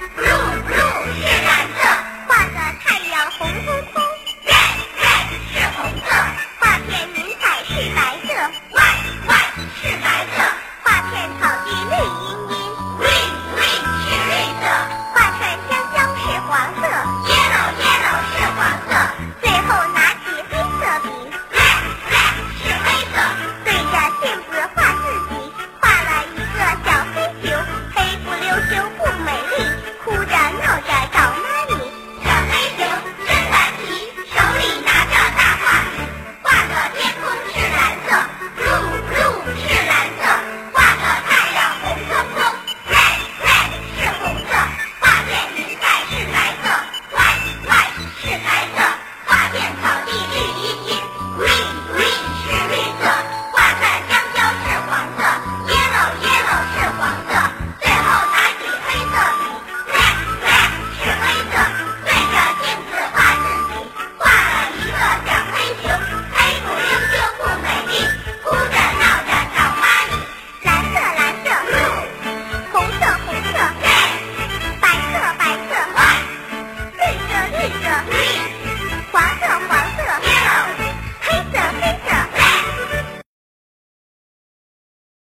blue blue 是蓝色画个太阳红通通 red red 是红色画片云彩是白色 white white 是白色画片草地绿茵茵 green green 是绿色画串香蕉是黄色 yellow yellow 是黄色最后拿起黑色笔 red red 是黑色对着镜子画自己画了一个小黑球黑不溜秋